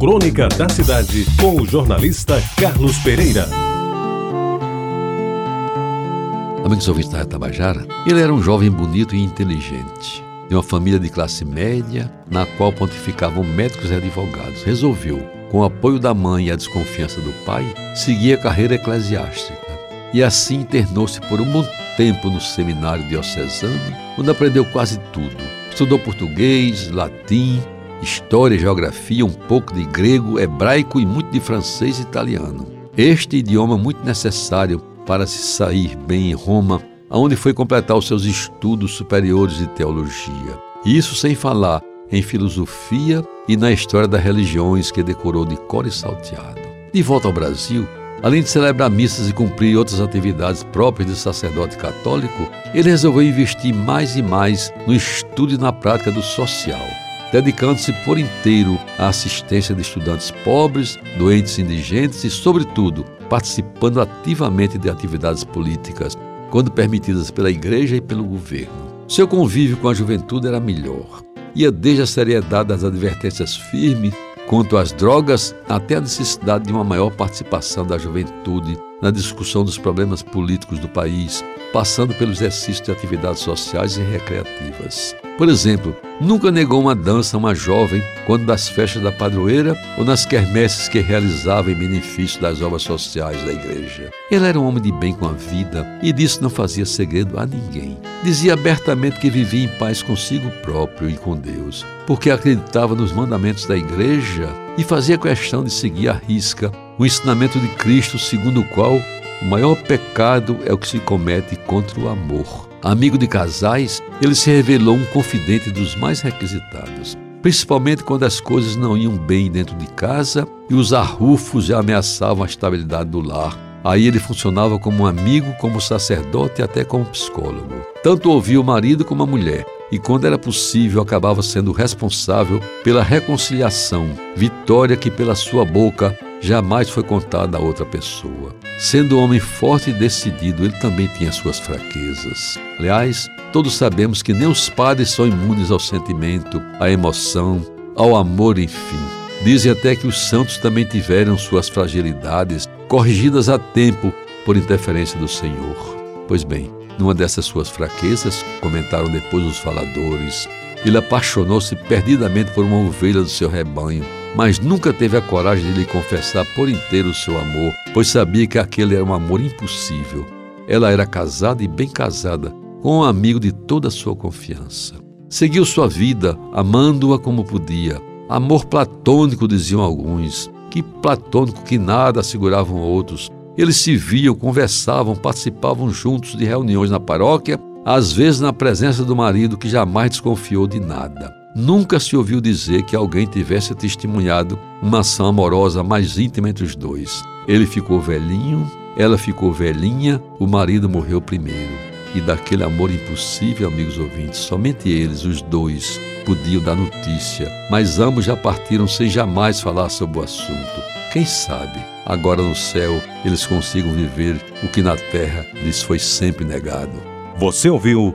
Crônica da Cidade, com o jornalista Carlos Pereira. Amigos ouvintes da Retabajara, ele era um jovem bonito e inteligente, de uma família de classe média, na qual pontificavam médicos e advogados. Resolveu, com o apoio da mãe e a desconfiança do pai, seguir a carreira eclesiástica. E assim internou-se por um bom tempo no seminário diocesano, onde aprendeu quase tudo. Estudou português, latim, história, geografia, um pouco de grego, hebraico e muito de francês e italiano. Este idioma muito necessário para se sair bem em Roma, onde foi completar os seus estudos superiores de teologia. Isso sem falar em filosofia e na história das religiões que decorou de cor e salteado. De volta ao Brasil, além de celebrar missas e cumprir outras atividades próprias de sacerdote católico, ele resolveu investir mais e mais no estudo e na prática do social dedicando-se por inteiro à assistência de estudantes pobres, doentes indigentes e, sobretudo, participando ativamente de atividades políticas, quando permitidas pela igreja e pelo governo. Seu convívio com a juventude era melhor. Ia desde a seriedade das advertências firmes quanto às drogas até a necessidade de uma maior participação da juventude na discussão dos problemas políticos do país, passando pelo exercício de atividades sociais e recreativas. Por exemplo, nunca negou uma dança a uma jovem quando das festas da padroeira ou nas quermesses que realizava em benefício das obras sociais da igreja. Ele era um homem de bem com a vida e disso não fazia segredo a ninguém. Dizia abertamente que vivia em paz consigo próprio e com Deus, porque acreditava nos mandamentos da igreja e fazia questão de seguir à risca o ensinamento de Cristo, segundo o qual o maior pecado é o que se comete contra o amor. Amigo de casais, ele se revelou um confidente dos mais requisitados, principalmente quando as coisas não iam bem dentro de casa e os arrufos já ameaçavam a estabilidade do lar. Aí ele funcionava como amigo, como sacerdote e até como psicólogo. Tanto ouvia o marido como a mulher, e quando era possível acabava sendo responsável pela reconciliação, vitória que pela sua boca jamais foi contada a outra pessoa. Sendo um homem forte e decidido, ele também tinha suas fraquezas. Aliás, todos sabemos que nem os padres são imunes ao sentimento, à emoção, ao amor, enfim. Dizem até que os santos também tiveram suas fragilidades corrigidas a tempo por interferência do Senhor. Pois bem, numa dessas suas fraquezas, comentaram depois os faladores, ele apaixonou-se perdidamente por uma ovelha do seu rebanho mas nunca teve a coragem de lhe confessar por inteiro o seu amor, pois sabia que aquele era um amor impossível. Ela era casada e bem casada, com um amigo de toda a sua confiança. Seguiu sua vida, amando-a como podia. Amor platônico, diziam alguns. Que platônico que nada asseguravam outros. Eles se viam, conversavam, participavam juntos de reuniões na paróquia, às vezes na presença do marido que jamais desconfiou de nada. Nunca se ouviu dizer que alguém tivesse testemunhado uma ação amorosa mais íntima entre os dois. Ele ficou velhinho, ela ficou velhinha, o marido morreu primeiro. E daquele amor impossível, amigos ouvintes, somente eles, os dois, podiam dar notícia, mas ambos já partiram sem jamais falar sobre o assunto. Quem sabe, agora no céu, eles consigam viver o que na terra lhes foi sempre negado. Você ouviu